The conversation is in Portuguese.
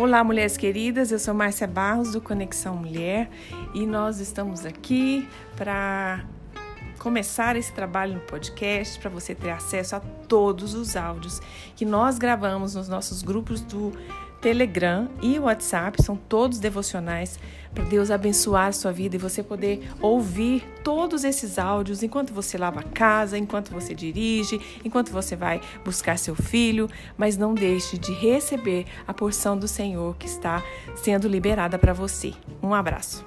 Olá, mulheres queridas, eu sou Márcia Barros do Conexão Mulher e nós estamos aqui para começar esse trabalho no podcast para você ter acesso a todos os áudios que nós gravamos nos nossos grupos do Telegram e WhatsApp, são todos devocionais para Deus abençoar a sua vida e você poder ouvir todos esses áudios enquanto você lava a casa, enquanto você dirige, enquanto você vai buscar seu filho, mas não deixe de receber a porção do Senhor que está sendo liberada para você. Um abraço.